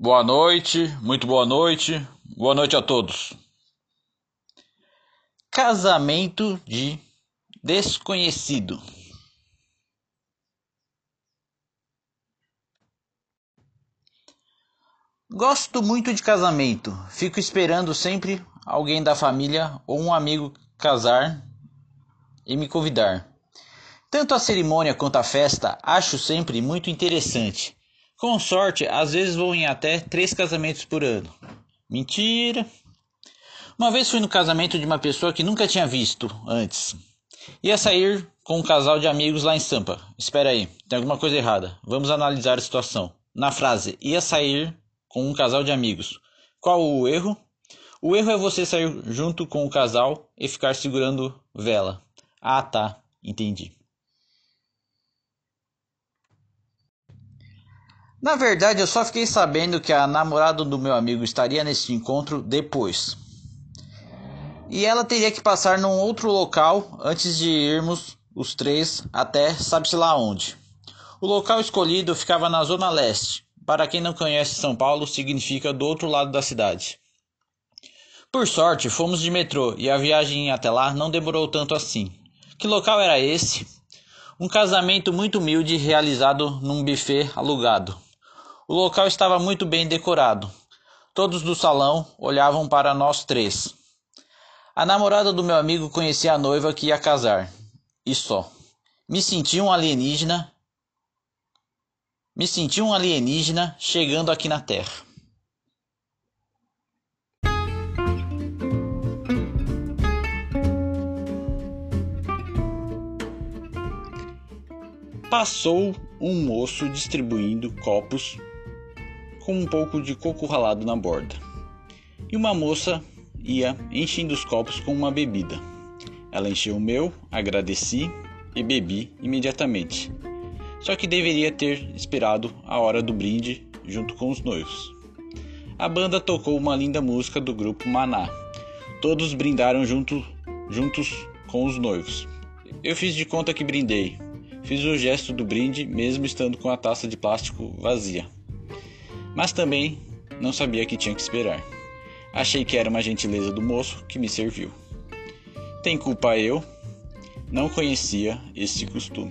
Boa noite, muito boa noite, boa noite a todos. Casamento de desconhecido. Gosto muito de casamento. Fico esperando sempre alguém da família ou um amigo casar e me convidar. Tanto a cerimônia quanto a festa acho sempre muito interessante. Com sorte, às vezes vou em até três casamentos por ano. Mentira! Uma vez fui no casamento de uma pessoa que nunca tinha visto antes. Ia sair com um casal de amigos lá em Sampa. Espera aí, tem alguma coisa errada. Vamos analisar a situação. Na frase, ia sair com um casal de amigos. Qual o erro? O erro é você sair junto com o casal e ficar segurando vela. Ah, tá, entendi. Na verdade, eu só fiquei sabendo que a namorada do meu amigo estaria nesse encontro depois. E ela teria que passar num outro local antes de irmos os três até sabe-se lá onde. O local escolhido ficava na zona leste. Para quem não conhece São Paulo, significa do outro lado da cidade. Por sorte, fomos de metrô e a viagem até lá não demorou tanto assim. Que local era esse? Um casamento muito humilde realizado num buffet alugado. O local estava muito bem decorado. Todos do salão olhavam para nós três. A namorada do meu amigo conhecia a noiva que ia casar. E só. Me senti um alienígena. Me senti um alienígena chegando aqui na Terra. Passou um moço distribuindo copos com um pouco de coco ralado na borda. E uma moça ia enchendo os copos com uma bebida. Ela encheu o meu, agradeci e bebi imediatamente. Só que deveria ter esperado a hora do brinde junto com os noivos. A banda tocou uma linda música do grupo Maná. Todos brindaram junto, juntos com os noivos. Eu fiz de conta que brindei. Fiz o gesto do brinde mesmo estando com a taça de plástico vazia mas também não sabia que tinha que esperar. Achei que era uma gentileza do moço que me serviu. Tem culpa eu? Não conhecia esse costume.